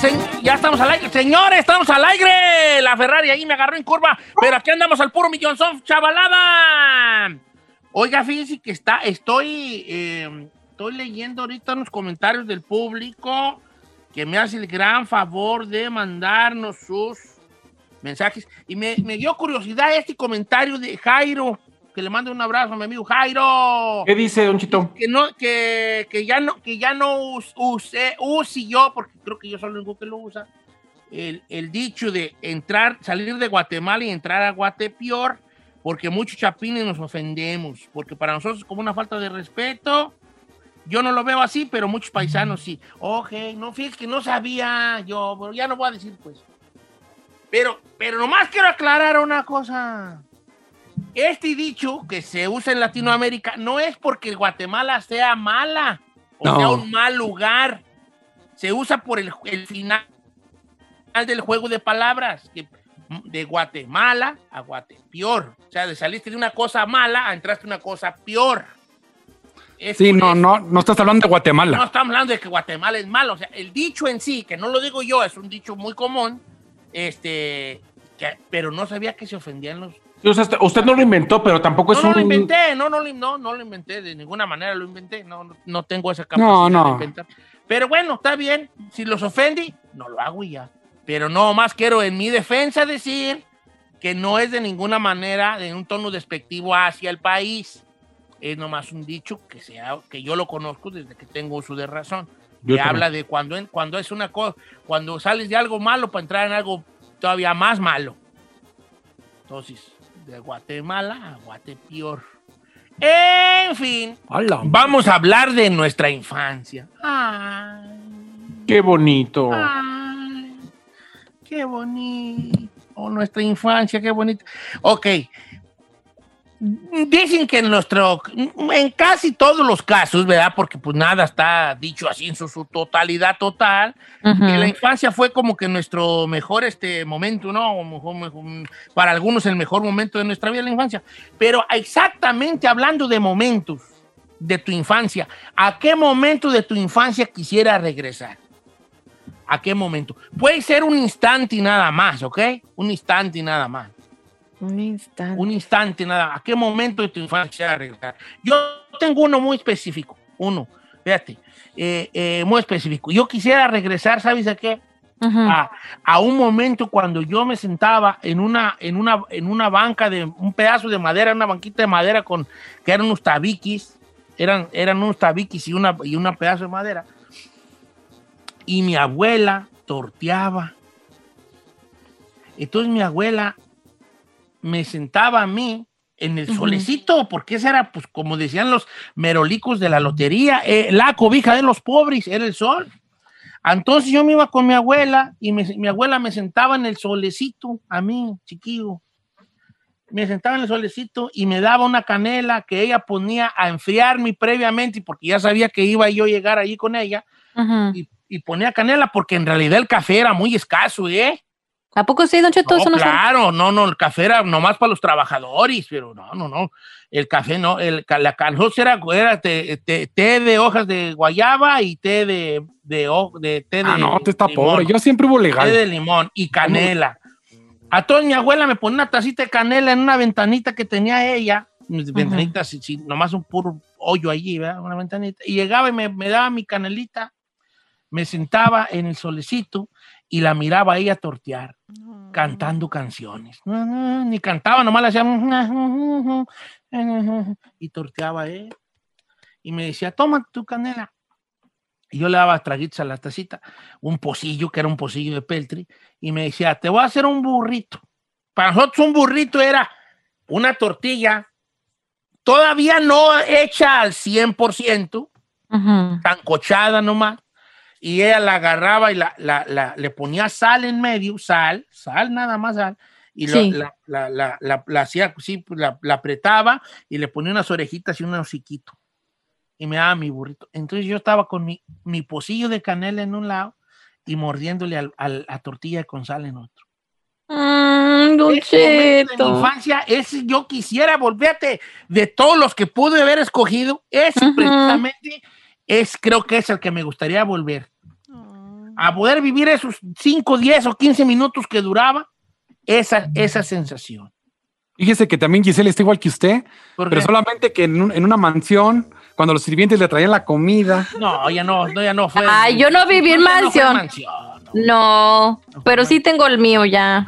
Se- Ya estamos al aire. Señores, estamos al aire. La Ferrari ahí me agarró en curva. Pero aquí andamos al puro millonzón, chavalada. Oiga, fíjense que está, estoy, eh, estoy leyendo ahorita unos comentarios del público que me hace el gran favor de mandarnos sus mensajes. Y me, me dio curiosidad este comentario de Jairo, que le mando un abrazo a mi amigo Jairo. ¿Qué dice, Don Chito? que no que, que ya no que ya no us- use use yo porque creo que yo soy el único que lo usa el, el dicho de entrar salir de Guatemala y entrar a Guatepeor porque muchos chapines nos ofendemos porque para nosotros es como una falta de respeto. Yo no lo veo así pero muchos paisanos sí. Ok no fíjate que no sabía yo pero ya no voy a decir pues. Pero pero nomás quiero aclarar una cosa este dicho que se usa en Latinoamérica no es porque Guatemala sea mala o No. sea un mal lugar. Se usa por el, el final del juego de palabras. que- de Guatemala a Guatepeor. O sea, de saliste de una cosa mala a entraste una cosa peor. Es Sí, no, eso. no, no estás hablando de No Guatemala. estamos hablando de que Guatemala es malo. O sea, el dicho en sí, que no lo digo yo, es un dicho muy común, este, que- pero no sabía que se ofendían los, o sea, usted no lo inventó, pero tampoco es no, no lo un... inventé, no, no, no, no lo inventé, de ninguna manera lo inventé, no, no, no tengo esa capacidad no. de inventar. Pero bueno, está bien, si los ofendí, no lo hago y ya. Pero no más quiero en mi defensa decir que no es de ninguna manera de un tono despectivo hacia el país. Es nomás un dicho que, sea, que yo lo conozco desde que tengo uso de razón. Yo que también. habla de cuando, cuando es una cosa, cuando sales de algo malo para entrar en algo todavía más malo. Entonces, de Guatemala a Guatepeor. En fin, ¡Hala! vamos a hablar de nuestra infancia. Ay, ¡Qué bonito! ay, qué bonito. Oh, nuestra infancia, qué bonito. Ok. Dicen que en nuestro, en casi todos los casos, ¿verdad? Porque pues nada está dicho así en su, su totalidad total, Ujú. que la infancia fue como que nuestro mejor este momento, ¿no? O mejor- mejor- para algunos el mejor momento de nuestra vida, la infancia. Pero exactamente hablando de momentos de tu infancia, ¿a qué momento de tu infancia quisiera regresar? ¿A qué momento? Puede ser un instante y nada más, ¿ok? Un instante y nada más. Un instante. Un instante nada. ¿A qué momento de tu infancia regresar? Yo tengo uno muy específico. Uno, fíjate, eh, eh, muy específico. Yo quisiera regresar, ¿sabes a qué? A un momento cuando yo me sentaba en una, en una, en una banca de un pedazo de madera, una banquita de madera con que eran unos tabiquis, eran, eran unos tabiquis y una, y una pedazo de madera. Y mi abuela torteaba. Entonces mi abuela me sentaba a mí en el solecito, porque ese era, pues, como decían los merolicos de la lotería, eh, la cobija de los pobres, era el sol. Entonces yo me iba con mi abuela y me- mi abuela me sentaba en el solecito, a mí, chiquillo. Me sentaba en el solecito y me daba una canela que ella ponía a enfriarme previamente, porque ya sabía que iba yo a llegar allí con ella, y, y ponía canela porque en realidad el café era muy escaso, ¿eh? ¿A poco sí, Don Cheto? No, Eso no sabe. claro, no, no, el café era nomás para los trabajadores, pero no, no, no. El café no, el, la calzosa era, era té, té- té de hojas de guayaba y té de, de, ho- de té de Ah, no, te está limón. pobre. Yo siempre hubo té legal. de limón y canela. A toda mi abuela me ponía una tacita de canela en una ventanita que tenía ella, mis ventanitas, sí, sí, nomás un puro hoyo allí, ¿verdad? Una ventanita. Y llegaba y me, me daba mi canelita, me sentaba en el solecito y la miraba a ella tortear cantando canciones. Ni cantaba, nomás le hacía y torteaba él. Y me decía, toma tu canela. Y yo le daba traguitos a la tacita, un pocillo, que era un pocillo de peltri, y me decía, te voy a hacer un burrito. Para nosotros un burrito era una tortilla todavía no hecha al 100%, Ujú. tancochada nomás, y ella la agarraba y la, la- la- le ponía sal en medio, sal, sal, nada más sal, y lo- Sí. la, la- la- la- la hacía pues, la, la apretaba y le ponía unas orejitas y un hociquito. Y me daba mi burrito. Entonces yo estaba con mi, mi pocillo de canela en un lado y mordiéndole al- al- a tortilla con sal en otro. Mm, momento de mi infancia, ese yo quisiera volverte de todos los que pude haber escogido, ese Ujú. precisamente es, creo que es el que me gustaría volver. A poder vivir esos 5, 10 o 15 minutos que duraba esa, esa sensación. Fíjese que también Giselle está igual que usted, pero solamente que en, un- en una mansión, cuando los sirvientes le traían la comida. no, ya no, no, ya no fue. Ay, yo no viví en no mansión. mansión, no. No, pero sí tengo el mío ya.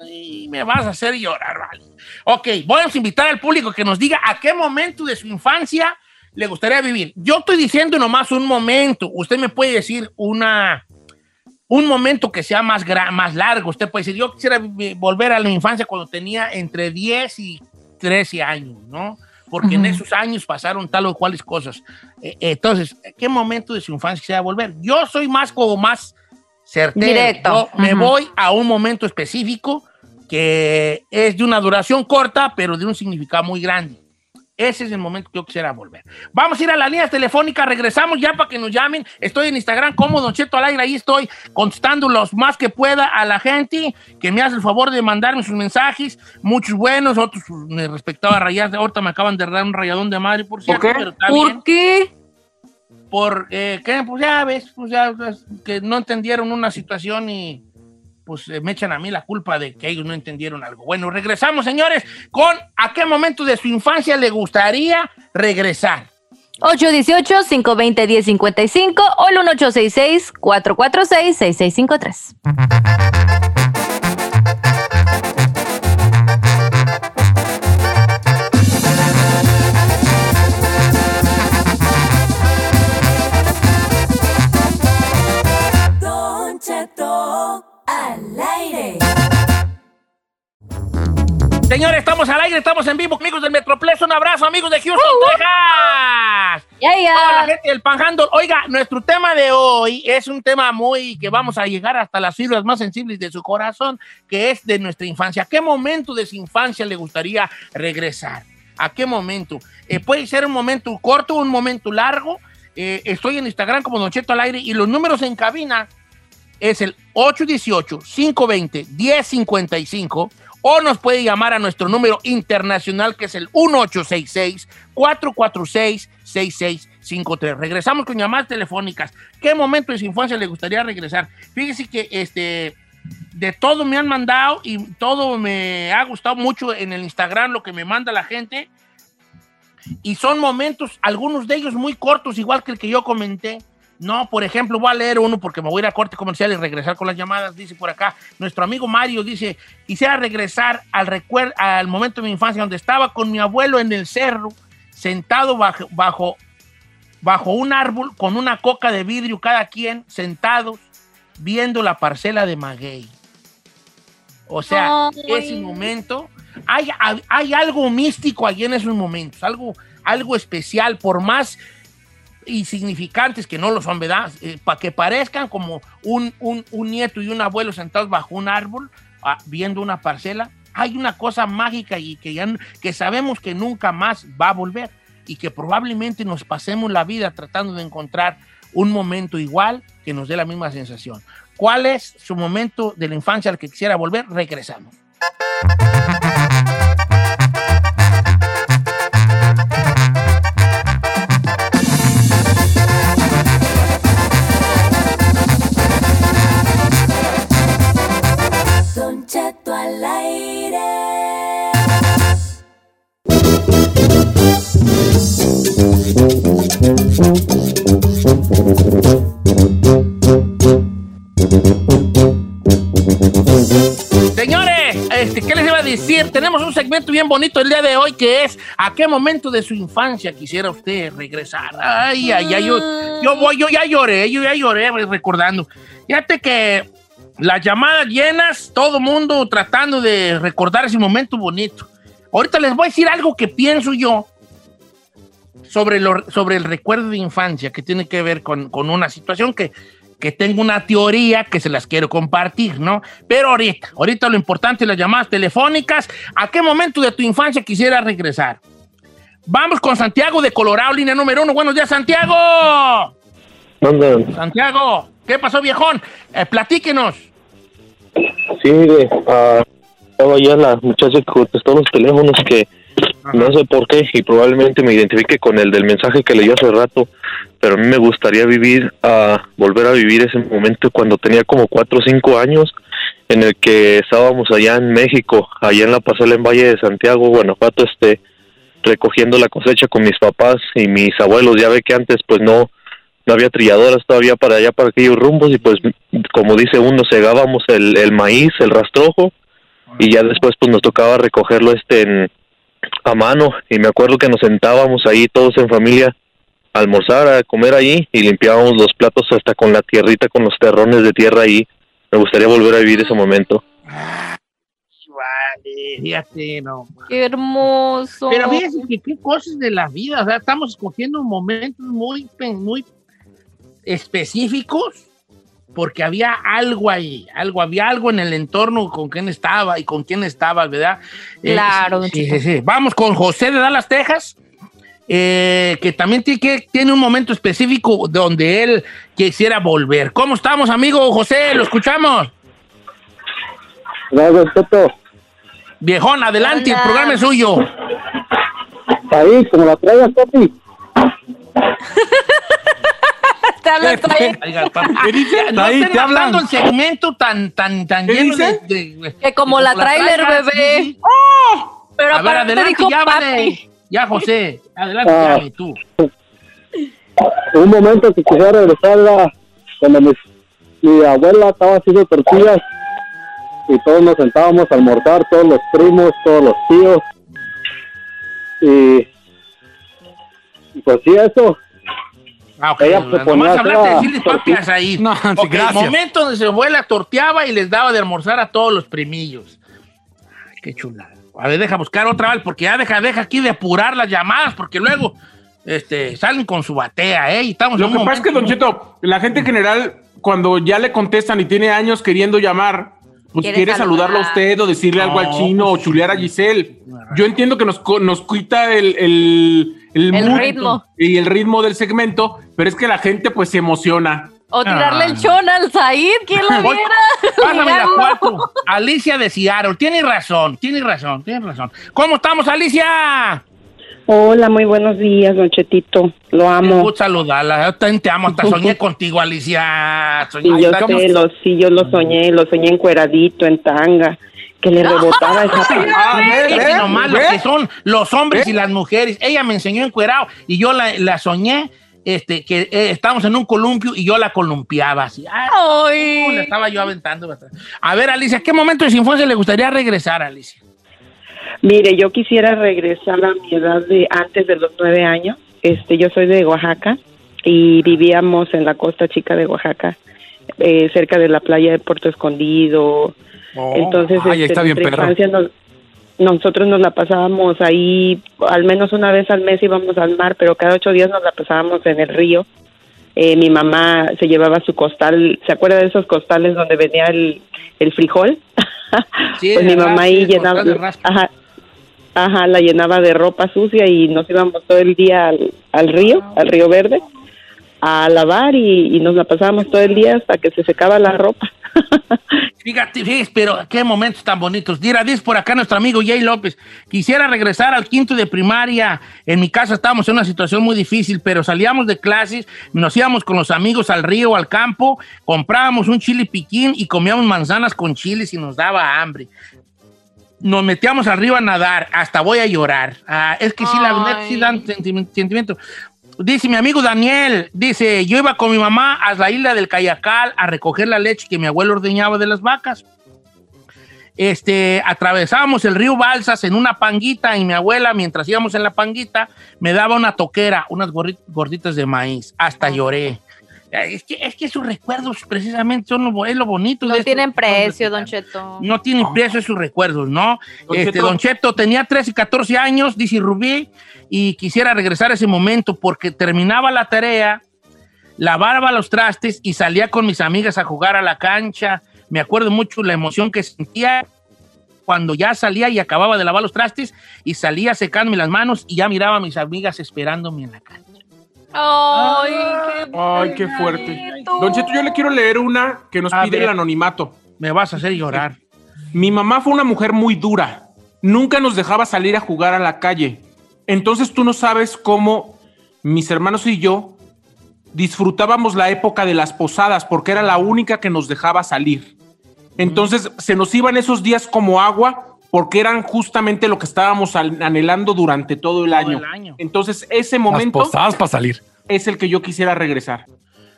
Ay, me vas a hacer llorar, vale. Ok, vamos a invitar al público que nos diga a qué momento de su infancia le gustaría vivir. Yo estoy diciendo nomás un momento. Usted me puede decir una, un momento que sea más, más largo. Usted puede decir, yo quisiera volver a la infancia cuando tenía entre 10 y 13 años, ¿no? Porque en esos años pasaron tal o cuales cosas. Eh, entonces, ¿qué momento de su infancia quisiera volver? Yo soy más como más certero. Directo. Yo me voy a un momento específico que es de una duración corta, pero de un significado muy grande. Ese es el momento que yo quisiera volver. Vamos a ir a las líneas telefónicas, regresamos ya para que nos llamen. Estoy en Instagram como Don Cheto al aire, ahí estoy contestando los más que pueda a la gente que me hace el favor de mandarme sus mensajes, muchos buenos, otros pues, me respectaba rayar. Ahorita me acaban de dar un rayadón de madre, por cierto, qué? pero está bien ¿Por qué? por eh, que pues ya ves, pues ya pues, que no entendieron una situación y pues eh, me echan a mí la culpa de que ellos no entendieron algo. Bueno, regresamos, señores, con a qué momento de su infancia le gustaría regresar. 818-520-1055 o el 1866-446-6653. Señores, estamos al aire, estamos en vivo, amigos del Metroplex, un abrazo, amigos de Houston, Texas. Ya, Toda la ya. gente del Panhandle. Oiga, nuestro tema de hoy es un tema muy que vamos a llegar hasta las fibras más sensibles de su corazón, que es de nuestra infancia. ¿A qué momento de su infancia le gustaría regresar? ¿A qué momento? Eh, puede ser un momento corto, un momento largo. Eh, estoy en Instagram como Don Cheto al aire y los números en cabina es el 818-520-1055 o nos puede llamar a nuestro número internacional que es el 1866-446-6653. Regresamos con llamadas telefónicas. ¿Qué momento de su infancia le gustaría regresar? Fíjese que este, de todo me han mandado y todo me ha gustado mucho en el Instagram lo que me manda la gente. Y son momentos, algunos de ellos muy cortos, igual que el que yo comenté. No, por ejemplo, voy a leer uno porque me voy a ir a corte comercial y regresar con las llamadas. Dice por acá, nuestro amigo Mario dice, quisiera regresar al, recuer- al momento de mi infancia donde estaba con mi abuelo en el cerro, sentado bajo, bajo, bajo un árbol con una coca de vidrio cada quien, sentados, viendo la parcela de maguey. O sea, Ay. ese momento, hay, hay algo místico allí en esos momentos, algo, algo especial, por más insignificantes que no lo son, ¿verdad? para que parezcan como un, un- un nieto y un abuelo sentados bajo un árbol, ah, viendo una parcela, hay una cosa mágica y que, ya, que sabemos que nunca más va a volver y que probablemente nos pasemos la vida tratando de encontrar un momento igual que nos dé la misma sensación. ¿Cuál es su momento de la infancia al que quisiera volver? Regresamos. Señores, este, ¿qué les iba a decir? Tenemos un segmento bien bonito el día de hoy que es ¿a qué momento de su infancia quisiera usted regresar? Ay, ay, ay, yo, yo voy, yo ya lloré, yo ya lloré recordando. Fíjate que las llamadas llenas, todo mundo tratando de recordar ese momento bonito. Ahorita les voy a decir algo que pienso yo sobre, lo- sobre el recuerdo de infancia que tiene que ver con, con una situación que, que tengo una teoría que se las quiero compartir, ¿no? Pero ahorita, ahorita lo importante, las llamadas telefónicas, ¿a qué momento de tu infancia quisiera regresar? Vamos con Santiago de Colorado, línea número uno. Buenos días, Santiago. ¿Dónde? Santiago, ¿qué pasó, viejón? Eh, platíquenos. Sí, mire, ah, estaba ya la muchacha que contestó los teléfonos que no sé por qué y probablemente me identifique con el del mensaje que leyó hace rato, pero a mí me gustaría vivir, a volver a vivir ese momento cuando tenía como cuatro o cinco años en el que estábamos allá en México, allá en la pasela en Valle de Santiago, Guanajuato, este, recogiendo la cosecha con mis papás y mis abuelos. Ya ve que antes pues no, no había trilladoras todavía para allá, para aquellos rumbos y pues como dice uno, segábamos el, el maíz, el rastrojo y ya después pues nos tocaba recogerlo este en, a mano y me acuerdo que nos sentábamos ahí todos en familia a almorzar, a comer ahí y limpiábamos los platos hasta con la tierrita, con los terrones de tierra ahí. Me gustaría volver a vivir ese momento. Vale, fíjate, no. Qué hermoso. Pero fíjense que qué cosas de la vida, o sea, estamos escogiendo momentos muy, muy específicos porque había algo ahí, algo, había algo en el entorno con quién estaba y con quién estaba, ¿verdad? Eh, Claro, sí, sí, sí. Vamos con José de Dallas, Texas, eh, que también tiene, que, tiene un momento específico donde él quisiera volver. ¿Cómo estamos, amigo José? ¿Lo escuchamos? Gracias, Toto. Viejón, adelante, el programa es suyo. Ahí, como la traigas, papi. Te hablan todavía. Oiga, papi, ¿Qué dicen? No Ahí estén te hablan. matando el segmento tan, tan, tan ¿Qué lleno de, dicen? de- Que como la trailer, traigas, bebé. sí, sí. Pero A ver, aparte adelante, dijo ya, papi. vale. Ya, José, adelante, Ah. ya, y tú. Un momento que quisiera regresar era cuando mi, mi abuela estaba haciendo tortillas y todos nos sentábamos a almorzar, todos los primos, todos los tíos. Y, y pues sí, eso. Ah, ok, Ella nomás se ponía de decirles papias ahí. No, sí, Ok, gracias. El momento donde su abuela torteaba y les daba de almorzar a todos los primillos. Ay, qué chula. A ver, deja buscar otra vez, porque ya deja, deja aquí de apurar las llamadas, porque luego este, salen con su batea, ¿eh? Y estamos Lo que pasa es que, Don Cheto, la gente en general, cuando ya le contestan y tiene años queriendo llamar, pues Quiere quiere, saludarlo a usted o decirle algo al No, chino pues o chulear a. Giselle. Yo entiendo que nos, co- nos quita el, el, el, El mood ritmo. y el ritmo del segmento, pero es que la gente pues se emociona. O tirarle Ah. el chon al Said, ¿quién lo viera? Pásame la Ligarlo. cuatro. Alicia de Seattle. Tiene razón, tiene razón, tiene razón. ¿Cómo estamos, Alicia? Hola, muy buenos días, Don Chetito. Lo Me amo. gusta saludarla. Yo también te amo. Hasta soñé contigo, Alicia. Soñé. Sí, yo Ay, ¿cómo sé, lo, sí, yo lo soñé, lo soñé encueradito, en tanga, que le rebotaba esa Ah, Fíjate ve, nomás lo que son los hombres y las mujeres. Ella me enseñó encuerado y yo la, la soñé este, que eh, estábamos en un columpio y yo la columpiaba así. Ay, Ay. la estaba yo aventando. bastante. A ver, Alicia, ¿qué momento de su infancia le gustaría regresar, Alicia? Mire, yo quisiera regresar a mi edad de antes de los nueve años. Este, yo soy de Oaxaca y vivíamos en la costa chica de Oaxaca, eh, cerca de la playa de Puerto Escondido. Entonces, ay, este, está bien nuestra perro. infancia nos- nosotros nos la pasábamos ahí, al menos una vez al mes íbamos al mar, pero cada ocho días nos la pasábamos en el río. Eh, mi mamá se llevaba su costal, ¿se acuerda de esos costales donde venía el, el frijol? Sí, pues mi mamá raspa, ahí llenaba, costal de raspa. ajá, ajá, la llenaba de ropa sucia y nos íbamos todo el día al, al río, al río verde, a lavar y, y nos la pasábamos todo el día hasta que se secaba la ropa. Fíjate, fíjate, pero qué momentos tan bonitos. Dira, dice por acá nuestro amigo Jay López. Quisiera regresar al quinto de primaria. En mi casa estábamos en una situación muy difícil, pero salíamos de clases, nos íbamos con los amigos al río, al campo, comprábamos un chile piquín y comíamos manzanas con chiles y nos daba hambre. Nos metíamos arriba a nadar, hasta voy a llorar. Ah, es que sí, la verdad sí dan sentimi- sentimiento. Dice mi amigo Daniel, dice, yo iba con mi mamá a la isla del Cayacal a recoger la leche que mi abuelo ordeñaba de las vacas. Este, atravesábamos el río Balsas en una panguita y mi abuela, mientras íbamos en la panguita, me daba una toquera, unas gorditas de maíz. Hasta lloré. Es que, es que sus recuerdos precisamente son lo, es lo bonito. No de esto. tienen precio, Don Cheto. No tienen precio sus recuerdos, ¿no? Don este, Cheto. Don Cheto tenía 13 y 14 años, dice Rubí, y quisiera regresar a ese momento porque terminaba la tarea, lavaba los trastes y salía con mis amigas a jugar a la cancha. Me acuerdo mucho la emoción que sentía cuando ya salía y acababa de lavar los trastes y salía secándome las manos y ya miraba a mis amigas esperándome en la cancha. Ay, qué, Ay, qué fuerte. Don Cheto, yo le quiero leer una que nos A pide ver. el anonimato. Me vas a hacer llorar. Mi mamá fue una mujer muy dura. Nunca nos dejaba salir a jugar a la calle. Entonces tú no sabes cómo mis hermanos y yo disfrutábamos la época de las posadas porque era la única que nos dejaba salir. Entonces se nos iban esos días como agua porque eran justamente lo que estábamos anhelando durante todo el, Todo año. el año. Entonces ese Las momento posadas para salir. es el que yo quisiera regresar.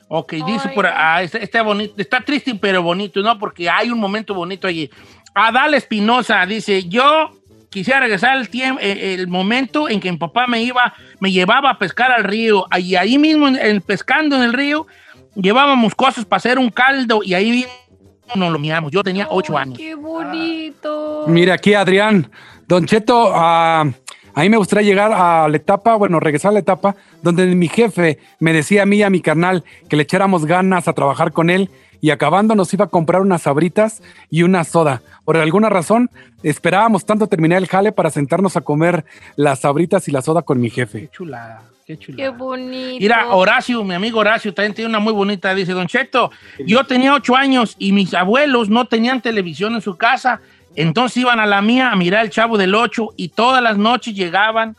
Ok, dice por ah, está, está bonito, está triste pero bonito, ¿no? Porque hay un momento bonito allí. Adal Espinosa dice, yo quisiera regresar el tiempo, el momento en que mi papá me iba, me llevaba a pescar al río, y ahí mismo, en, en- pescando en el río, llevábamos cosas para hacer un caldo, y ahí mismo nos lo miramos. Yo tenía ocho años. Qué bonito. Mire, aquí Adrián, Don Cheto, ah, a mí me gustaría llegar a la etapa, bueno, regresar a la etapa donde mi jefe me decía a mí y a mi carnal que le echáramos ganas a trabajar con él y acabando nos iba a comprar unas sabritas y una soda. Por alguna razón, esperábamos tanto terminar el jale para sentarnos a comer las sabritas y la soda con mi jefe. Qué chulada, qué chulada. Qué bonito. Mira, Horacio, mi amigo Horacio, también tiene una muy bonita. Dice, Don Cheto, yo tenía ocho años y mis abuelos no tenían televisión en su casa. Entonces iban a la mía a mirar el Chavo del Ocho y todas las noches llegaban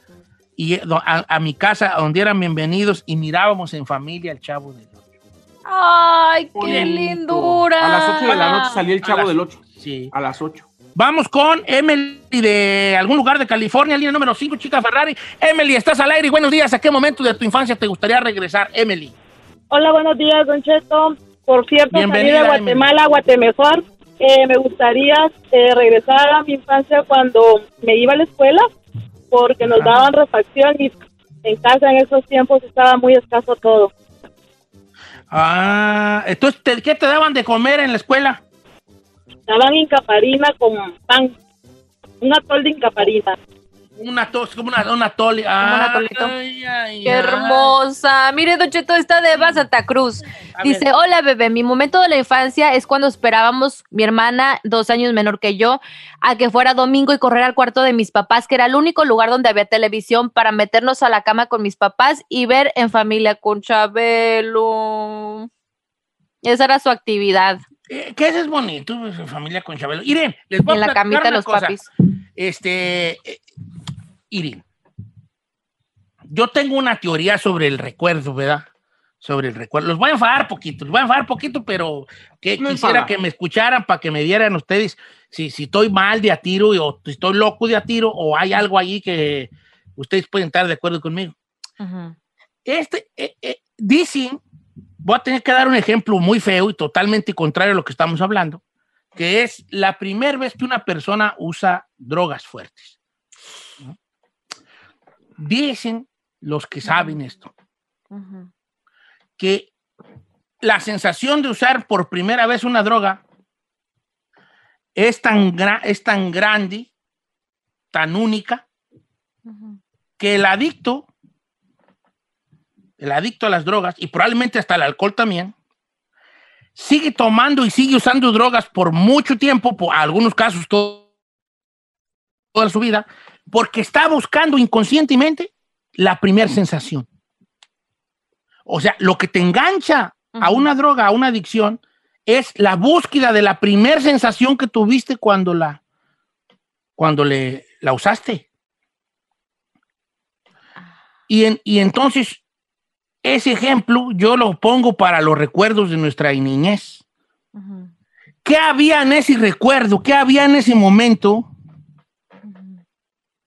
y, a, a mi casa donde eran bienvenidos y mirábamos en familia el Chavo del Ocho. Ay, qué lindura. A las 8 de la noche salía el chavo las- del 8. Sí. A las 8. Vamos con Emily de algún lugar de California, línea número 5, chica Ferrari. Emily, estás al aire y buenos días. ¿A qué momento de tu infancia te gustaría regresar, Emily? Hola, buenos días, Don Cheto. Por cierto, salí de Guatemala a Guatemejor. Eh, me gustaría eh, regresar a mi infancia cuando me iba a la escuela, porque nos daban refacción y en casa en esos tiempos estaba muy escaso todo. Ah, entonces, ¿te- ¿qué te daban de comer en la escuela? Daban incaparina con pan, un atol de incaparina. Una tos, como una, una tole. Ah, un atolito. ay, ay, Qué ay. hermosa. Mire, Don Cheto, está de Eva Santa Cruz. A Dice, ver. hola bebé, mi momento de la infancia es cuando esperábamos, mi hermana, dos años menor que yo, a que fuera domingo y correr al cuarto de mis papás, que era el único lugar donde había televisión para meternos a la cama con mis papás y ver en familia con Chabelo. Esa era su actividad. Eh, ¿Qué es bonito, pues, familia con Chabelo? Irene, les voy En a la camita una los cosa. papis. Este, eh, Irene, yo tengo una teoría sobre el recuerdo, ¿verdad? Sobre el recuerdo. Los voy a enfadar poquito, los voy a enfadar poquito, pero que No quisiera enfada. que me escucharan para que me dieran ustedes si, si estoy mal de a tiro o si estoy loco de a tiro o hay algo allí que ustedes pueden estar de acuerdo conmigo. Ujú. Este, eh, eh, dicen, voy a tener que dar un ejemplo muy feo y totalmente contrario a lo que estamos hablando, que es la primera vez que una persona usa drogas fuertes. ¿no? Dicen los que saben esto, que la sensación de usar por primera vez una droga es tan, gra- es tan grande, tan única, que el adicto, el adicto a las drogas, y probablemente hasta el alcohol también, sigue tomando y sigue usando drogas por mucho tiempo, por algunos casos todo- toda su vida, porque está buscando inconscientemente la primera sensación. O sea, lo que te engancha a una droga, a una adicción, es la búsqueda de la primera sensación que tuviste cuando la, cuando le, la usaste. Y, en- y entonces, ese ejemplo yo lo pongo para los recuerdos de nuestra niñez. ¿Qué había en ese recuerdo? ¿Qué había en ese momento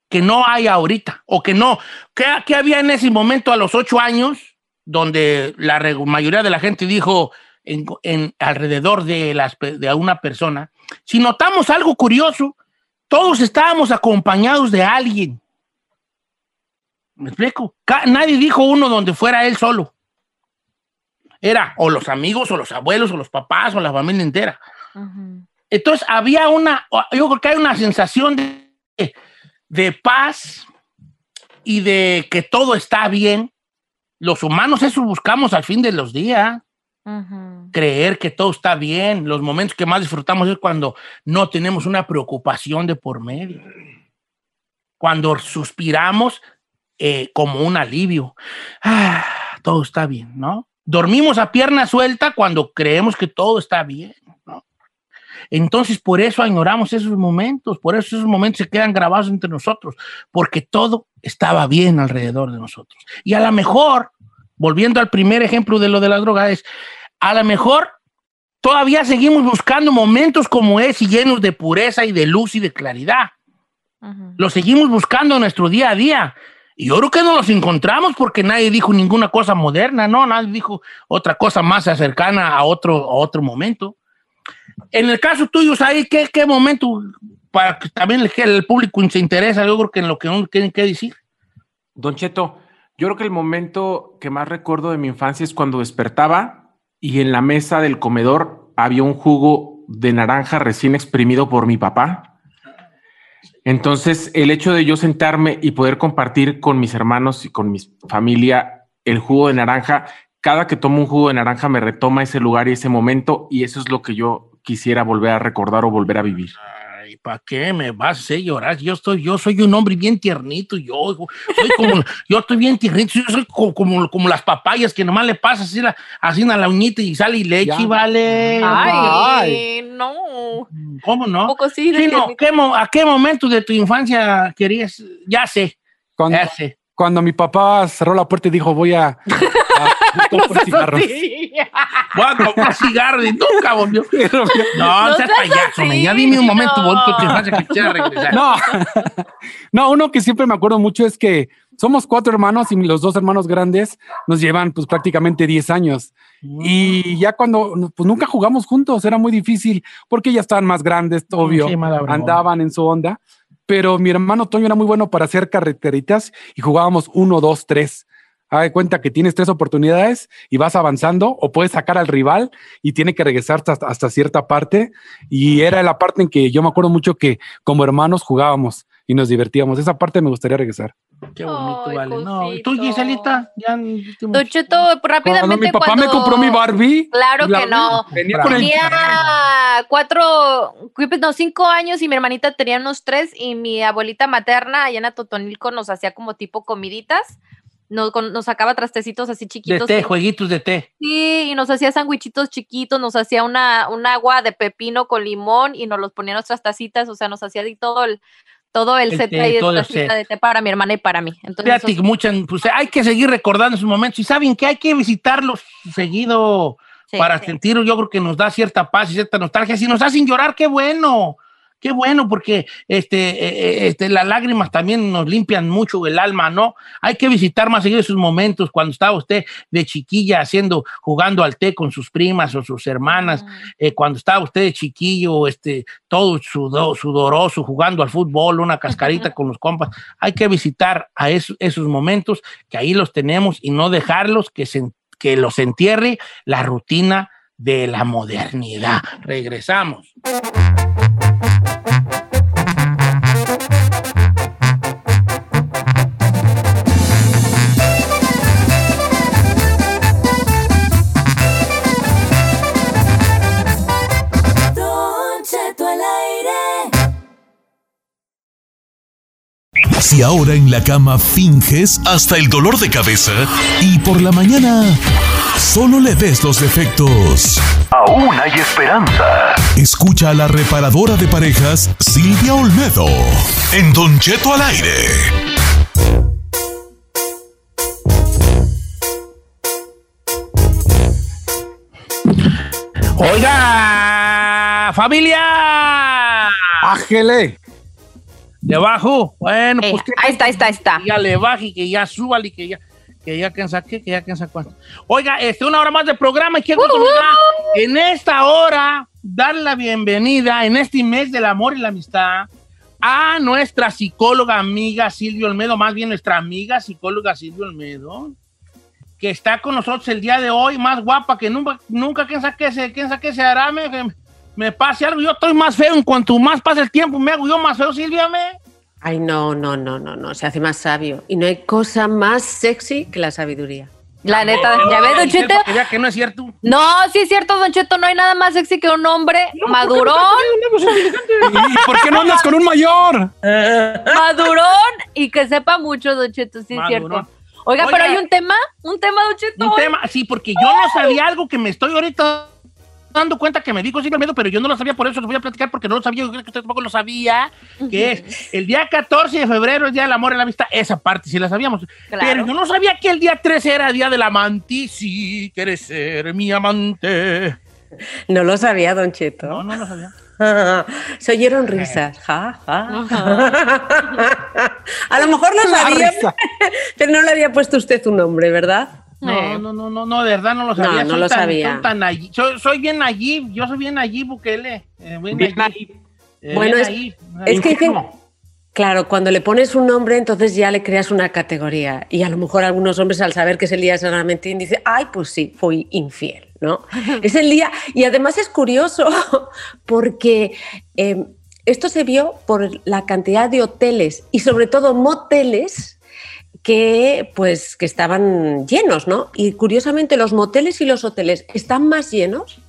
que no hay ahorita? O que no. ¿Qué, qué había en ese momento a los ocho años donde la mayoría de la gente dijo en, en- alrededor de, las, de una persona? Si notamos algo curioso, todos estábamos acompañados de alguien. ¿Me explico? Nadie dijo uno donde fuera él solo. Era o los amigos, o los abuelos, o los papás, o la familia entera. Ujú. Entonces había una, yo creo que hay una sensación de, de paz y de que todo está bien. Los humanos eso buscamos al fin de los días, creer que todo está bien. Los momentos que más disfrutamos es cuando no tenemos una preocupación de por medio. Cuando suspiramos eh, como un alivio. Ah, todo está bien, ¿no? Dormimos a pierna suelta cuando creemos que todo está bien, ¿no? Entonces, por eso añoramos esos momentos, por eso esos momentos se quedan grabados entre nosotros, porque todo estaba bien alrededor de nosotros. Y a lo mejor, volviendo al primer ejemplo de lo de la droga, es, a lo mejor todavía seguimos buscando momentos como ese, llenos de pureza y de luz y de claridad. Los seguimos buscando en nuestro día a día. Y yo creo que no los encontramos porque nadie dijo ninguna cosa moderna, ¿no? Nadie dijo otra cosa más cercana a otro, a otro momento. En el caso tuyo, ¿sabes qué, momento para que también el, el público se interesa? Yo creo que en lo que uno tiene que decir. Don Cheto, yo creo que el momento que más recuerdo de mi infancia es cuando despertaba y en la mesa del comedor había un jugo de naranja recién exprimido por mi papá. Entonces, el hecho de yo sentarme y poder compartir con mis hermanos y con mi familia el jugo de naranja, cada que tomo un jugo de naranja me retoma ese lugar y ese momento y eso es lo que yo quisiera volver a recordar o volver a vivir. Ay, ¿para qué me vas a hacer llorar? Yo estoy, yo soy un hombre bien tiernito, yo soy como, yo estoy bien tiernito, yo soy como, como, como las papayas que nomás le pasas así, la, así a la uñita y sale y leche, Ya. vale. Ay, no. ¿Cómo no? Un poco sí, de Sí, no, tiernito. ¿qué mo- ¿A qué momento de tu infancia querías? Ya sé, Cuando, ya sé. Cuando mi papá cerró la puerta y dijo, voy a, a por cigarros. Voy a comprar cigarros y nunca volvió. No, No seas payaso, así, ya dime un momento no. infancia que quisiera regresar. No, no, uno que siempre me acuerdo mucho es que somos cuatro hermanos y los dos hermanos grandes nos llevan pues prácticamente 10 años. Y ya cuando pues nunca jugamos juntos, era muy difícil porque ya estaban más grandes, obvio, Sí, andaban en su onda. Pero mi hermano Toño era muy bueno para hacer carreteritas y jugábamos uno, dos, tres. Haz de cuenta que tienes tres oportunidades y vas avanzando o puedes sacar al rival y tiene que regresar hasta, hasta cierta parte. Y era la parte en que yo me acuerdo mucho que como hermanos jugábamos y nos divertíamos. Esa parte me gustaría regresar. Qué bonito, Ay, vale. No, ¿y tú. Giselita? Ya Don Cheto, rápidamente. Cuando mi papá cuando- me compró mi Barbie. Claro la- que no. Venía con el Tenía cuatro, no, cinco años y mi hermanita tenía unos tres y mi abuelita materna allá en Atotonilco nos hacía como tipo comiditas. Nos, nos sacaba trastecitos así De chiquitos. té, y- jueguitos de té. Sí, y nos hacía sándwichitos chiquitos, nos hacía una, un agua de pepino con limón y nos los ponía en nuestras tacitas, o sea, nos hacía ahí todo el, todo el, El set ahí de todo de té para mi hermana y para mí. Entonces, muchas, pues, hay que seguir recordando esos momentos. Y saben que hay que visitarlos seguido sí, para sí. sentir, yo creo que nos da cierta paz y cierta nostalgia. Si nos hacen llorar, qué bueno. Qué bueno, porque este, eh, eh, este, las lágrimas también nos limpian mucho el alma, ¿no? Hay que visitar más seguido esos momentos cuando estaba usted de chiquilla haciendo, jugando al té con sus primas o sus hermanas, eh, cuando estaba usted de chiquillo, este, todo sudo- sudoroso, jugando al fútbol, una cascarita con los compas. Hay que visitar a esos, esos momentos que ahí los tenemos y no dejarlos que, se, que los entierre la rutina de la modernidad. Regresamos. Si ahora en la cama finges hasta el dolor de cabeza y por la mañana solo le ves los defectos. Aún hay esperanza. Escucha a la reparadora de parejas Silvia Olmedo en Don Cheto al aire. Oiga, familia. Ángele. Debajo. Bueno, Eh, pues que ahí está, ahí está, ahí está. ya le baje y que ya suba y que ya que ya quien saque, que ya quien saque cuánto. Oiga, este, una hora más de programa y quiero en esta hora dar la bienvenida en este mes del amor y la amistad a nuestra psicóloga amiga Silvia Olmedo, más bien nuestra amiga psicóloga Silvia Olmedo, que está con nosotros el día de hoy, más guapa que nunca, nunca quién sabe qué se, quién sabe qué se hará, me, me pase algo, yo estoy más feo, en cuanto más pasa el tiempo, me hago yo más feo, Silvia, me. Ay, no, no, no, no, no, se hace más sabio. Y no hay cosa más sexy que la sabiduría. La neta, ya ves, Don Cheto. Que que no es cierto. No, sí es cierto, Don Cheto, no hay nada más sexy que un hombre madurón, ¿Y por qué no andas con un mayor? madurón y que sepa mucho, Don Cheto, sí es cierto. Oiga, Oiga. pero hay un tema, un tema, Don Cheto. Un tema, sí, porque yo no sabía algo que me estoy ahorita dando cuenta que me dijo Silvia Almedo, pero yo no lo sabía, por eso les voy a platicar porque no lo sabía, yo creo que usted tampoco lo sabía, que es el día 14 de febrero, el día del amor en la vista, esa parte sí la sabíamos. Claro. Pero yo no sabía que el día 13 era día del amante, y sí, quieres ser mi amante. No lo sabía, Don Cheto. No, no lo sabía. Se oyeron risas. Ja, ja. A lo mejor lo sabía, pero no le había puesto usted un nombre, ¿verdad? No, no, no, no, no, de verdad no lo sabía. No, no Soy lo tan- sabía. soy tan allí- soy, soy bien allí, yo soy bien allí, Bukele. Eh, bien Bien allí. Eh, Bueno, bien es- allí. Es que Ingenuo. claro, cuando le pones un nombre, entonces ya le creas una categoría. Y a lo mejor algunos hombres, al saber que es el día de San Valentín, dicen, ay, pues sí, fui infiel, ¿no? es el día. Y además es curioso porque eh, esto se vio por la cantidad de hoteles y sobre todo moteles que pues que estaban llenos, ¿no? Y curiosamente los moteles y los hoteles están más llenos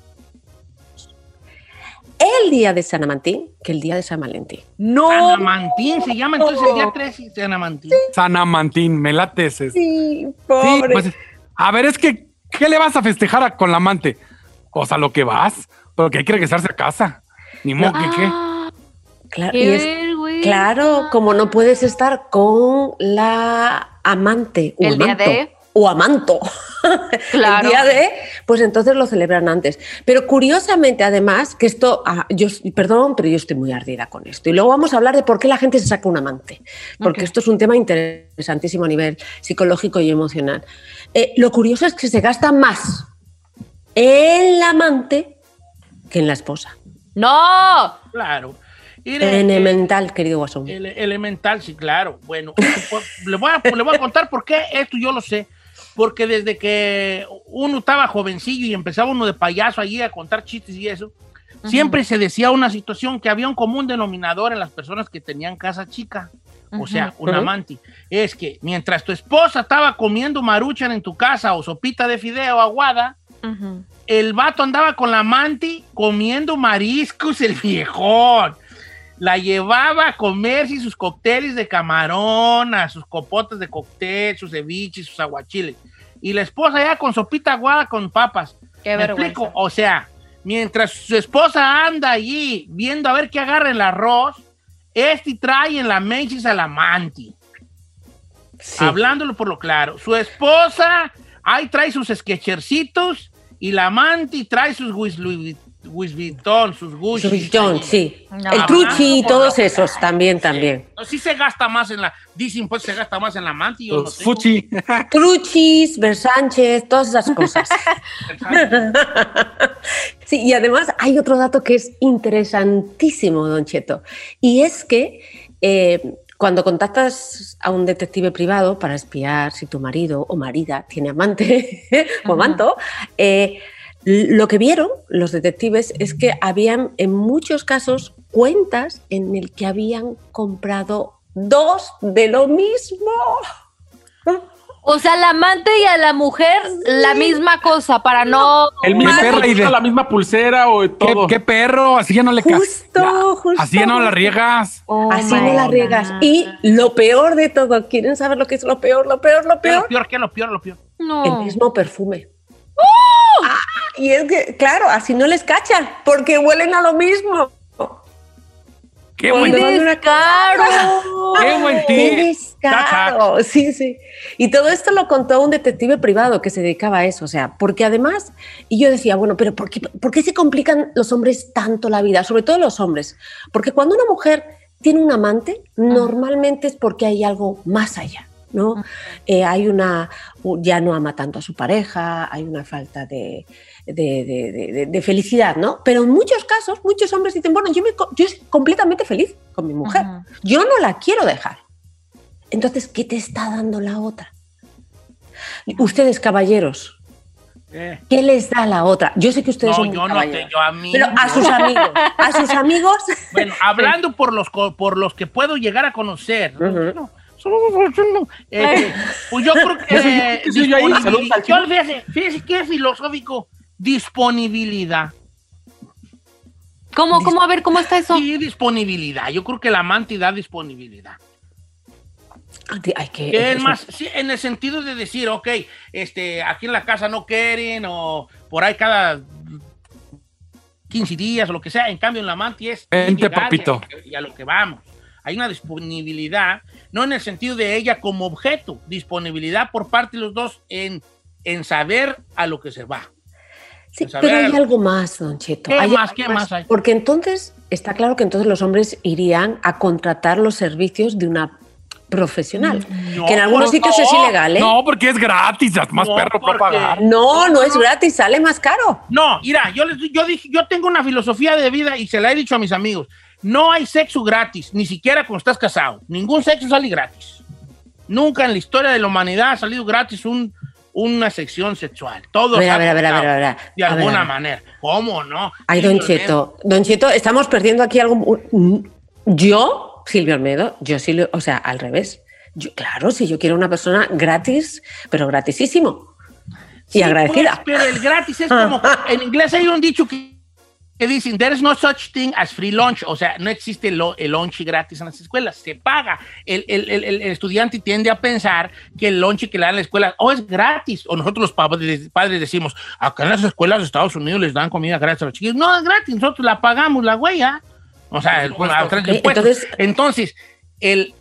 el día de San Valentín que el día de San Valentín. No. Sanamantín se llama entonces el día 13, Sanamantín. Sanamantín, me late ese. Sí, Sí, pobre. pues, a ver, es que, ¿qué le vas a festejar a- con la amante? O sea, lo que vas, porque hay que regresarse a casa. Ni modo que qué. Ah, Claro, qué y es- claro, como no puedes estar con la amante o El día de. o amanto. Claro. El día de, pues entonces lo celebran antes. Pero curiosamente, además, que esto, ah, yo, perdón, pero yo estoy muy ardida con esto. Y luego vamos a hablar de por qué la gente se saca un amante, porque esto es un tema interesantísimo a nivel psicológico y emocional. Eh, lo curioso es que se gasta más el amante que en la esposa. No. Claro. Mire, En eh, el mental, querido Guasón. ele- elemental, sí, claro. Bueno, le, voy a, le voy a contar por qué esto yo lo sé. Porque desde que uno estaba jovencillo y empezaba uno de payaso allí a contar chistes y eso, siempre se decía una situación que había un común denominador en las personas que tenían casa chica. O sea, un amante. Es que mientras tu esposa estaba comiendo maruchan en tu casa o sopita de fideo aguada, el vato andaba con la amante comiendo mariscos, el viejón. La llevaba a comerse sus cócteles de camarón, a sus copotes de cóctel, sus ceviches, sus aguachiles. Y la esposa ya con sopita aguada con papas. Qué ¿Me vergüenza. explico? O sea, mientras su esposa anda allí viendo a ver qué agarra el arroz, este trae en la Macy's al amante. Sí. Hablándolo por lo claro. Su esposa ahí trae sus sketchercitos y la amante trae sus Louis Vuitton, sus Gucci. Sí. No. El truchi y todos esos también, también. No, sí se gasta más en la, dicen pues se gasta más en la amante. y Yo Los no fuchi. Truchis, Versánchez, todas esas cosas. Sí, y además hay otro dato que es interesantísimo, Don Cheto, y es que eh, cuando contactas a un detective privado para espiar si tu marido o marida tiene amante o amanto, eh, lo que vieron los detectives es que habían en muchos casos cuentas en el que habían comprado dos de lo mismo. O sea, al amante y a la mujer la misma cosa para no. El mismo Qué perra idea. la misma pulsera o ¿Qué, todo. qué perro? Así ya no le casas. Justo, justo. Así ya no la riegas. Oh Así no la riegas. Y lo peor de todo, ¿quieren saber lo que es lo peor, lo peor, lo ¿Qué es lo peor? peor? ¿Qué es lo peor? Lo peor. No. El mismo perfume. Y es que, claro, así no les cachan, porque huelen a lo mismo. Qué buen, descaro! qué buen ¡Qué descaro! Sí, sí. Y todo esto lo contó un detective privado que se dedicaba a eso, o sea, porque además, y yo decía, bueno, pero ¿por qué, por qué se complican los hombres tanto la vida? Sobre todo los hombres. Porque cuando una mujer tiene un amante, normalmente es porque hay algo más allá. ¿No? Eh, hay una, ya no ama tanto a su pareja, hay una falta de, de, de- de- de- de felicidad, ¿no? Pero en muchos casos, muchos hombres dicen, bueno, yo, me, yo estoy completamente feliz con mi mujer, yo no la quiero dejar. Entonces, ¿qué te está dando la otra? Ustedes, caballeros, Eh, ¿qué les da la otra? Yo sé que ustedes no, son yo no te, yo a mí. pero a sus amigos, a sus amigos, Bueno, hablando por los co- por los que puedo llegar a conocer. Eh, pues yo creo que ¿Qué soy yo? eh, ¿Qué soy yo ahí? disponibil- Saludos al yo, chino. fíjese, fíjese qué filosófico. Disponibilidad. ¿Cómo, cómo? A ver, ¿cómo está eso? Sí, disponibilidad. Yo creo que la amante da disponibilidad. hay que, Que es eso- más, sí, en el sentido de decir, ok, este, aquí en la casa no quieren o por ahí cada 15 días o lo que sea. En cambio, en la amante es. Vente, llegar y a- papito. Y a lo que vamos. Hay una disponibilidad, no en el sentido de ella como objeto, disponibilidad por parte de los dos en, en saber a lo que se va. Sí, pero hay algo. más, Don Cheto. ¿Qué Hay más? ¿Qué más hay? Porque entonces está claro que entonces los hombres irían a contratar los servicios de una profesional. No, que en algunos sitios es ilegal, ¿eh? No, porque es gratis, más No, perro para pagar. No, no es gratis, sale más caro. No, mira, yo, les, yo dije, yo tengo una filosofía de vida y se la he dicho a mis amigos. No hay sexo gratis, ni siquiera cuando estás casado. Ningún sexo sale gratis. Nunca en la historia de la humanidad ha salido gratis un, una sección sexual. Todo De alguna manera. ¿Cómo no? Ay, Don Silvio Cheto, Don Cheto, estamos perdiendo aquí algo. Yo, Silvio Almedo, yo sí, lo- o sea, al revés. Yo, claro, si yo quiero una persona gratis, pero gratisísimo. y Sí, agradecida. pues, pero el gratis es como. en inglés hay un dicho que, que dicen: There is no such thing as free lunch. O sea, no existe lo- el lunch gratis en las escuelas. Se paga. El, el- el- el estudiante tiende a pensar que el lunch que le dan en la escuela o es gratis. O nosotros los padres, padres decimos: Acá en las escuelas de Estados Unidos les dan comida gratis a los chiquillos. No, es gratis. Nosotros la pagamos, la huella. O sea, el, Ok, impuestos. entonces- Entonces, el,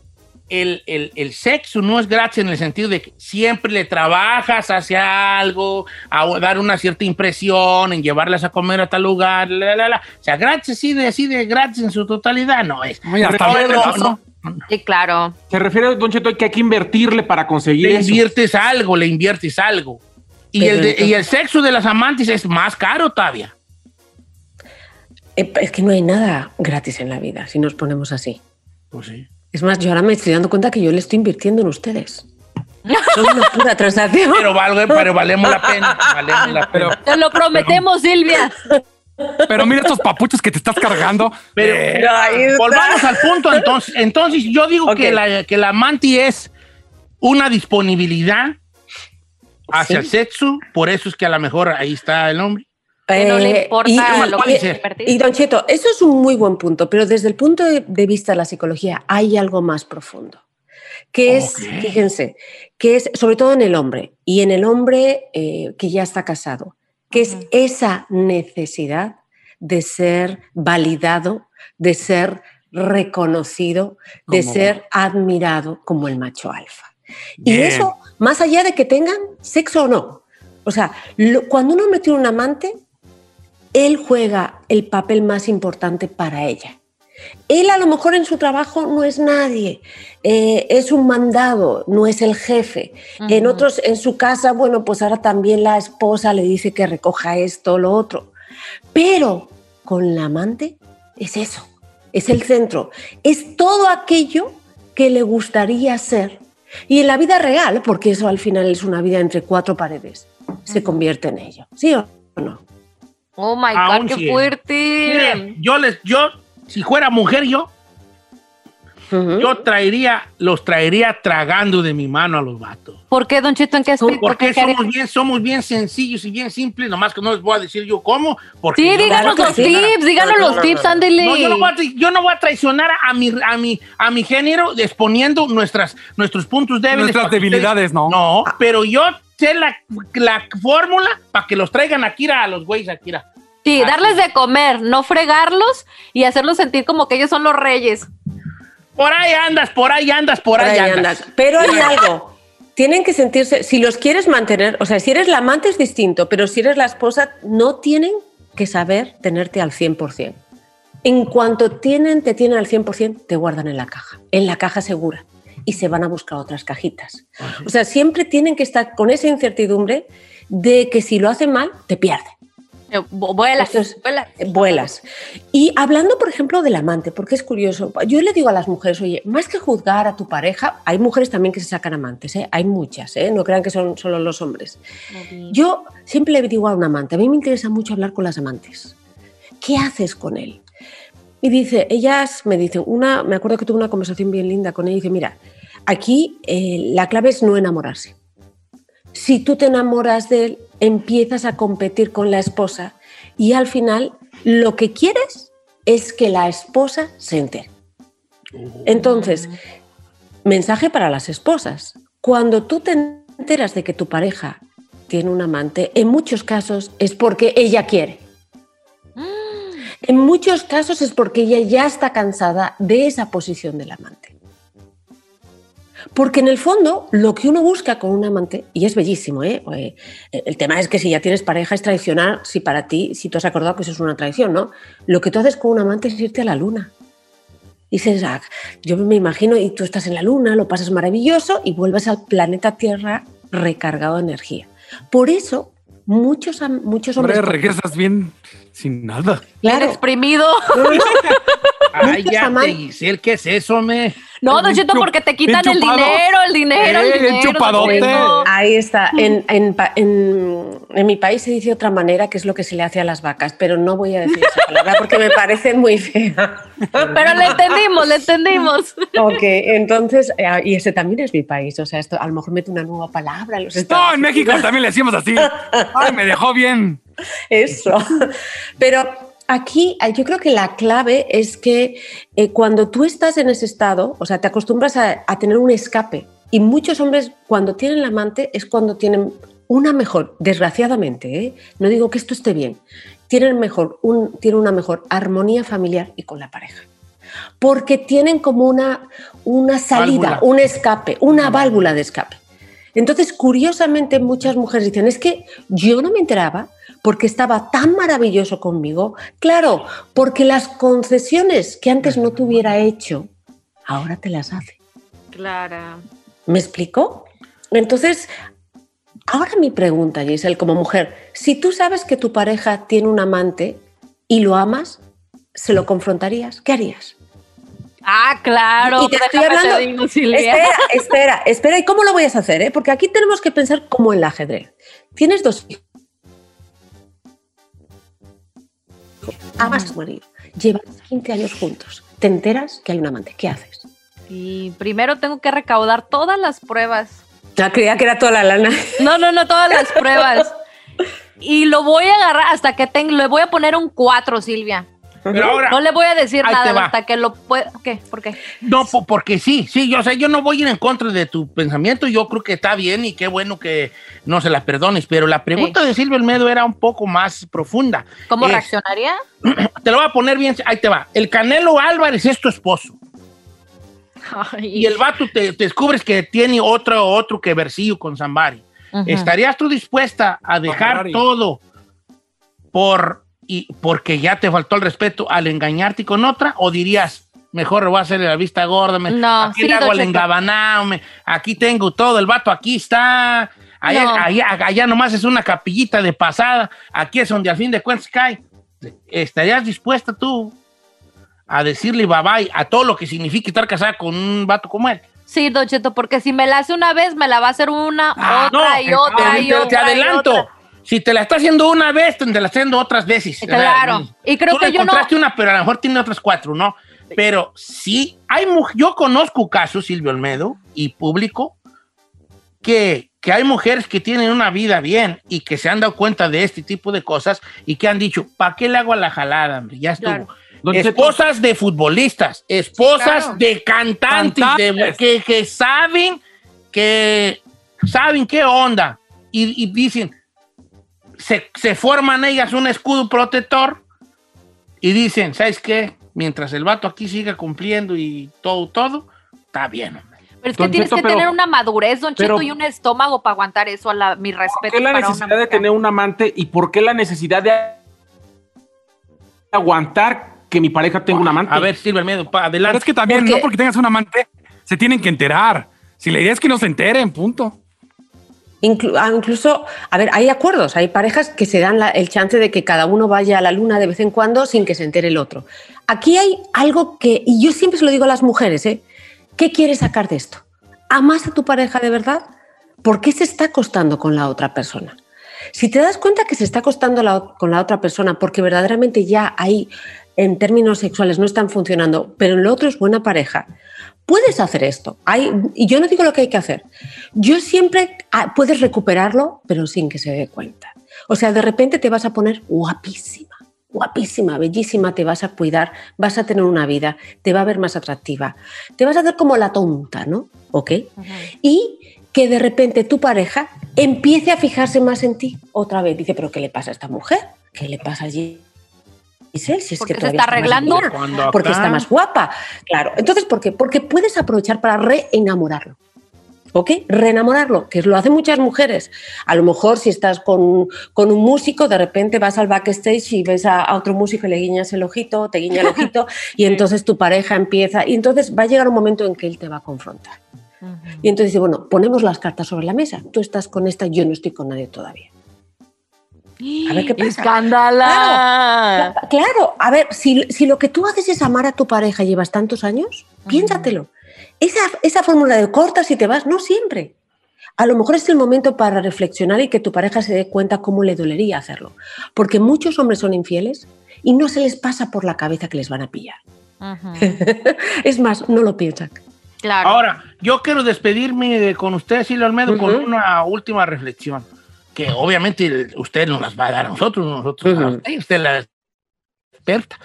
el, el- el sexo no es gratis en el sentido de que siempre le trabajas hacia algo, a dar una cierta impresión, en llevarlas a comer a tal lugar, la, la, la. O sea, gratis, así de, así de gratis en su totalidad, no es. Oye, hasta No, luego, no, eso. no. Sí, claro. Se refiere, Don Cheto, que hay que invertirle para conseguir Le eso. inviertes algo, le inviertes algo. Y el, de- y el sexo de las amantes es más caro todavía. Eh, Es que no hay nada gratis en la vida si nos ponemos así. Pues sí. Es más, yo ahora me estoy dando cuenta que yo le estoy invirtiendo en ustedes. Son una pura transacción. Pero, valgo, pero valemos la pena. Valemos la Pero, pena. Te lo prometemos, Silvia. pero mira estos papuchos que te estás cargando. Pero Eh, Ahí está. volvamos al punto entonces. Entonces yo digo que, la, que la manti es una disponibilidad hacia Sí. el sexo, por eso es que a lo mejor ahí está el nombre. Que no le Eh, importa y- lo que invertir. Y Don Cheto, eso es un muy buen punto, pero desde el punto de, vista de la psicología hay algo más profundo, que es, fíjense, que es sobre todo en el hombre y en el hombre eh, que ya está casado, que es esa necesidad de ser validado, de ser reconocido, de ser admirado como el macho alfa. Y Bien. eso, más allá de que tengan sexo o no. O sea, lo- cuando uno mete un amante, él juega el papel más importante para ella. Él a lo mejor en su trabajo no es nadie, eh, es un mandado, no es el jefe. En otros, en su casa, bueno, pues ahora también la esposa le dice que recoja esto, lo otro. Pero con la amante es eso, es el centro, es todo aquello que le gustaría ser. Y en la vida real, porque eso al final es una vida entre cuatro paredes, se convierte en ello. ¿Sí o no? Oh my God, qué sí. fuerte. Mire, yo les, yo, si fuera mujer yo, Ujú. yo traería, los traería tragando de mi mano a los vatos. ¿Por qué, Don Cheto? ¿En qué aspecto? Porque ¿Qué somos bien, somos bien sencillos y bien simples, nomás que no les voy a decir yo cómo. Porque Sí, no díganos los tips, díganos los tips, ándele. No, yo no voy a, yo no voy a traicionar a mi, a mi, a mi género exponiendo nuestras, nuestros puntos débiles. Nuestras que ustedes- debilidades, ¿no. No, pero yo sé la, la fórmula para que los traigan aquí a los güeyes aquí. a- Sí, darles de comer, no fregarlos y hacerlos sentir como que ellos son los reyes. Por ahí andas, por ahí andas, por, ahí, andas. Pero hay algo. Tienen que sentirse, si los quieres mantener, o sea, si eres la amante es distinto, pero si eres la esposa, no tienen que saber tenerte al 100%. En cuanto tienen, te tienen al 100%, te guardan en la caja, en la caja segura, y se van a buscar otras cajitas. O sea, siempre tienen que estar con esa incertidumbre de que si lo hacen mal, te pierden. Eh, vu- Vuelas, Esto es- vuelas. Eh, vuelas. Y hablando, por ejemplo, del amante, porque es curioso, yo le digo a las mujeres, oye, más que juzgar a tu pareja, hay mujeres también que se sacan amantes, ¿eh? hay muchas, ¿eh? no crean que son solo los hombres. Yo siempre le digo a un amante, a mí me interesa mucho hablar con las amantes. ¿Qué haces con él? Y dice, ellas me dicen, una, me acuerdo que tuve una conversación bien linda con ella, y dice, mira, aquí eh, la clave es no enamorarse. Si tú te enamoras de él, empiezas a competir con la esposa y al final lo que quieres es que la esposa se entere. Entonces, mensaje para las esposas. Cuando tú te enteras de que tu pareja tiene un amante, en muchos casos es porque ella quiere. En muchos casos es porque ella ya está cansada de esa posición del amante. Porque en el fondo lo que uno busca con un amante, y es bellísimo, ¿eh? Eh, el tema es que si ya tienes pareja es tradicional, si para ti, si tú has acordado que eso es una tradición, ¿no? Lo que tú haces con un amante es irte a la luna. Y dices, "Ah, yo me imagino, y tú estás en la luna, lo pasas maravilloso y vuelves al planeta Tierra recargado de energía. Por eso, muchos, muchos hombres... Hombre, regresas bien sin nada. Bien exprimido. Ay, Muchos ya, aman- Giselle, ¿qué es eso, me? No, Don Cheto, porque te quitan el dinero, el dinero, el Eh, dinero. chupadote. Don Cheto. Ahí está. En, en en- en mi país se dice otra manera, que es lo que se le hace a las vacas, pero no voy a decir esa palabra porque me parece muy fea. Pero le entendimos, le entendimos. Ok, entonces, eh, y ese también es mi país, o sea, esto a lo mejor mete una nueva palabra los No, en México también le decimos así. Ay, me dejó bien. Eso. Pero aquí eh, yo creo que la clave es que eh, cuando tú estás en ese estado, o sea, te acostumbras a, a tener un escape. Y muchos hombres cuando tienen la amante es cuando tienen una mejor, desgraciadamente, ¿eh? no digo que esto esté bien, tienen, mejor, un, tienen una mejor armonía familiar y con la pareja. Porque tienen como una, una salida, Válvula. un escape, una válvula de escape. Entonces, curiosamente, muchas mujeres dicen, es que yo no me enteraba porque estaba tan maravilloso conmigo. Claro, porque las concesiones que antes no te hubiera hecho, ahora te las hace. Clara. ¿Me explico? Entonces, ahora mi pregunta, Giselle, como mujer, si tú sabes que tu pareja tiene un amante y lo amas, ¿se lo confrontarías? ¿Qué harías? Ah, claro. Y te estoy déjame te hablando. digo. Espera, espera, espera. ¿Y cómo lo voy a hacer? eh? Porque aquí tenemos que pensar como en el ajedrez. Tienes dos hijos. Tu marido. Llevas 15 años juntos. Te enteras que hay un amante. ¿Qué haces? Y primero tengo que recaudar todas las pruebas. Ya creía que era toda la lana. No, no, no, todas las pruebas. Y lo voy a agarrar hasta que tenga, le voy a poner un 4, Silvia. Pero ahora, No le voy a decir nada hasta que lo pueda. ¿Qué? ¿Por qué? no, po- porque sí, sí, yo, o sea, yo no voy a ir en contra de tu pensamiento, yo creo que está bien y qué bueno que no se la perdones, pero la pregunta de Silvia Olmedo era un poco más profunda. ¿Cómo Es- reaccionaría? Te lo voy a poner bien, ahí te va. El Canelo Álvarez es tu esposo y el vato te, te descubres que tiene otro, otro que versillo con Zambari. ¿Estarías tú dispuesta a dejar Ferrari. todo por y porque ya te faltó el respeto al engañarte con otra? ¿O dirías, mejor voy a hacerle la vista gorda? me- No, aquí sí, le hago el engabanao, me- aquí tengo todo, el vato aquí está. Allá, No. allá, allá nomás es una capillita de pasada. Aquí es donde al fin de cuentas cae. ¿Estarías dispuesta tú a decirle bye bye a todo lo que significa estar casada con un vato como él? Sí, Don Cheto, porque si me la hace una vez, me la va a hacer una, Ah, otra no, y otra y otra. te y adelanto. otra. Si te la está haciendo una vez, te la está haciendo otras veces. Claro. Y creo Tú que le yo no. encontraste una, pero a lo mejor tiene otras cuatro, ¿no? Pero sí, hay mu- yo conozco casos, Silvio Olmedo, y público, que, que hay mujeres que tienen una vida bien y que se han dado cuenta de este tipo de cosas y que han dicho, ¿para qué le hago a la jalada, hombre? Ya estuvo. Claro. Esposas de futbolistas, esposas claro. de cantantes, de- que, que saben que saben qué onda y, y dicen, se, se forman ellas un escudo protector y dicen, ¿sabes qué? Mientras el vato aquí siga cumpliendo y todo, todo, está bien. Pero es que Don tienes Cheto, que pero- tener una madurez, Don pero- Cheto, y un estómago para aguantar eso. A la, mi ¿Por respeto qué la para necesidad de tener un amante y por qué la necesidad de aguantar que mi pareja tenga un amante? A ver, Silvia Almedo, pa, Pero adelante. es que también, Porque- no porque tengas un amante, se tienen que enterar. Si la idea es que no se enteren, punto. Ah, incluso, a ver, hay acuerdos, hay parejas que se dan el chance de que cada uno vaya a la luna de vez en cuando sin que se entere el otro. Aquí hay algo que, y yo siempre se lo digo a las mujeres, ¿eh? ¿qué quieres sacar de esto? ¿Amas a tu pareja de verdad? ¿Por qué se está acostando con la otra persona? Si te das cuenta que se está acostando con la otra persona porque verdaderamente ya ahí, en términos sexuales, no están funcionando, pero en lo otro es buena pareja, puedes hacer esto. Hay, y yo no digo lo que hay que hacer. Yo siempre ah, puedes recuperarlo, pero sin que se dé cuenta. O sea, de repente te vas a poner guapísima, guapísima, bellísima, te vas a cuidar, vas a tener una vida, te va a ver más atractiva, te vas a hacer como la tonta, ¿no? ¿Ok? Y que de repente tu pareja empiece a fijarse más en ti otra vez. Dice, pero ¿qué le pasa a esta mujer? ¿Qué le pasa allí? Giselle, si es Porque que se está más arreglando. porque está más guapa. Claro. Entonces, ¿por qué? Porque puedes aprovechar para reenamorarlo. ¿Ok? Reenamorarlo, que lo hacen muchas mujeres. A lo mejor si estás con, con un músico, de repente vas al backstage y ves a, a otro músico y le guiñas el ojito, te guiña el ojito, y entonces tu pareja empieza, y entonces va a llegar un momento en que él te va a confrontar. Y entonces dice, bueno, ponemos las cartas sobre la mesa. Tú estás con esta, yo no estoy con nadie todavía. A ver qué pasa. ¡Escándala! Cla- Claro, a ver, si, si lo que tú haces es amar a tu pareja y llevas tantos años, piénsatelo. Esa, esa fórmula de cortas y te vas, no siempre. A lo mejor es el momento para reflexionar y que tu pareja se dé cuenta cómo le dolería hacerlo. Porque muchos hombres son infieles y no se les pasa por la cabeza que les van a pillar. es más, no lo piensan. Claro. Ahora, yo quiero despedirme de- con usted, Silvio Almedo, con Ujú. una última reflexión, que obviamente usted nos las va a dar a nosotros, no nosotros a usted, la experta.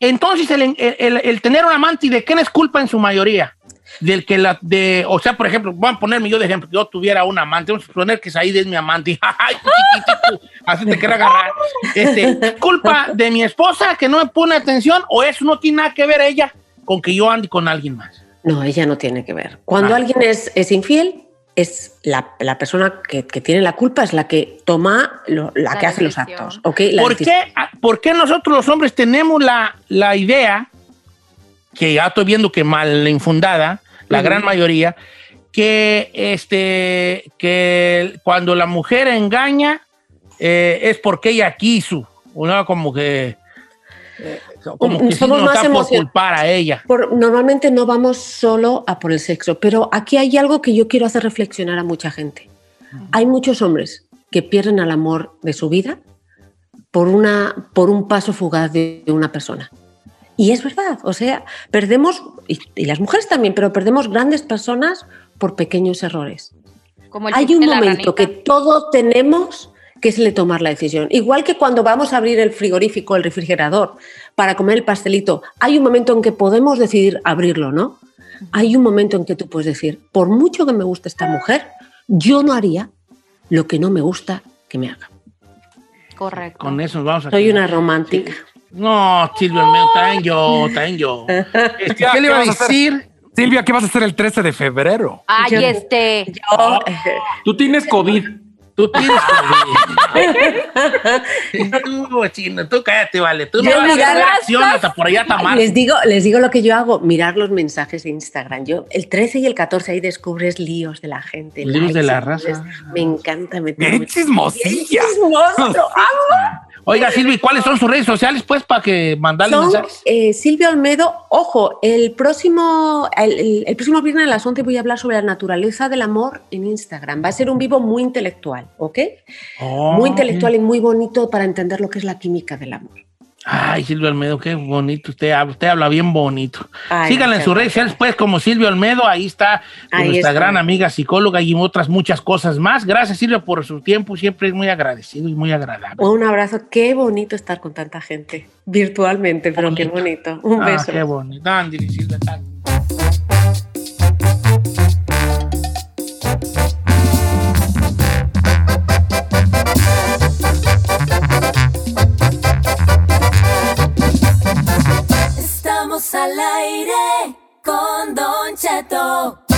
Entonces, el, el- tener un amante, ¿de quién es culpa en su mayoría? Del que la, de, o sea, por ejemplo, voy a ponerme yo de ejemplo, yo tuviera un amante, vamos a suponer que Said es mi amante, ay, chiquitito, así te quiero agarrar. Este, ¿Culpa de mi esposa que no me pone atención o eso no tiene nada que ver ella con que yo ande con alguien más? No, ella no tiene que ver. Cuando Ah. alguien es, es infiel, es la, la persona que, que tiene la culpa, es la que toma, lo- la, La que hace los actos. ¿Por decisión. qué, ah, por qué nosotros los hombres tenemos la, la idea, que ya estoy viendo que mal infundada, la gran mayoría, que, este, que cuando la mujer engaña eh, es porque ella quiso, ¿no? Como que, eh, como que sí Somos nos más da por culpar a ella. Por- normalmente no vamos solo a por el sexo, pero aquí hay algo que yo quiero hacer reflexionar a mucha gente. Hay muchos hombres que pierden al amor de su vida por, una, por un paso fugaz de una persona. Y es verdad, o sea, perdemos, y, y las mujeres también, pero perdemos grandes personas por pequeños errores. Como el Hay un momento que todos tenemos que es el de tomar la decisión. Igual que cuando vamos a abrir el frigorífico, el refrigerador, para comer el pastelito, hay un momento en que podemos decidir abrirlo, ¿no? Hay un momento en que tú puedes decir, por mucho que me guste esta mujer, yo no haría lo que no me gusta que me haga. Correcto. Con eso nos vamos a Soy quedar. una romántica. No, Silvio Almedo, también yo, también yo. Este, ¿Qué le ¿qué iba a vas a hacer? decir? Silvia, ¿qué vas a hacer el 13 de febrero? Ay, Yo- este. Yo, Tú tienes COVID. Tú tienes COVID. tú, chino, tú cállate, vale. Tú no Yo vas a reacción hasta por allá está mal. les digo, les digo lo que yo hago, mirar los mensajes de Instagram. Yo el 13 y el 14 ahí descubres líos de la gente. Líos de likes, la y raza. Me encanta meterme. ¡Qué chismosilla! chismoso, lo amo. Oiga, Silvi, ¿cuáles son sus redes sociales, pues, para que mandarle Son mensajes? eh, Silvia Olmedo. Ojo, el próximo, el, el- el próximo viernes a las 11 voy a hablar sobre la naturaleza del amor en Instagram. Va a ser un vivo muy intelectual, ¿ok? Oh, Muy intelectual y muy bonito para entender lo que es la química del amor. Ay, Silvio Olmedo, qué bonito. Usted habla, usted habla bien bonito. Ay, Síganla en sus redes sociales, pues, como Silvio Olmedo. Ahí está Ahí nuestra está. gran amiga psicóloga y otras muchas cosas más. Gracias, Silvia, por su tiempo. Siempre es muy agradecido y muy agradable. Un abrazo, qué bonito estar con tanta gente, virtualmente, pero qué bonito. Un Ah, beso. qué bonito. Ándale, Silvia, Estamos al aire con Don Cheto.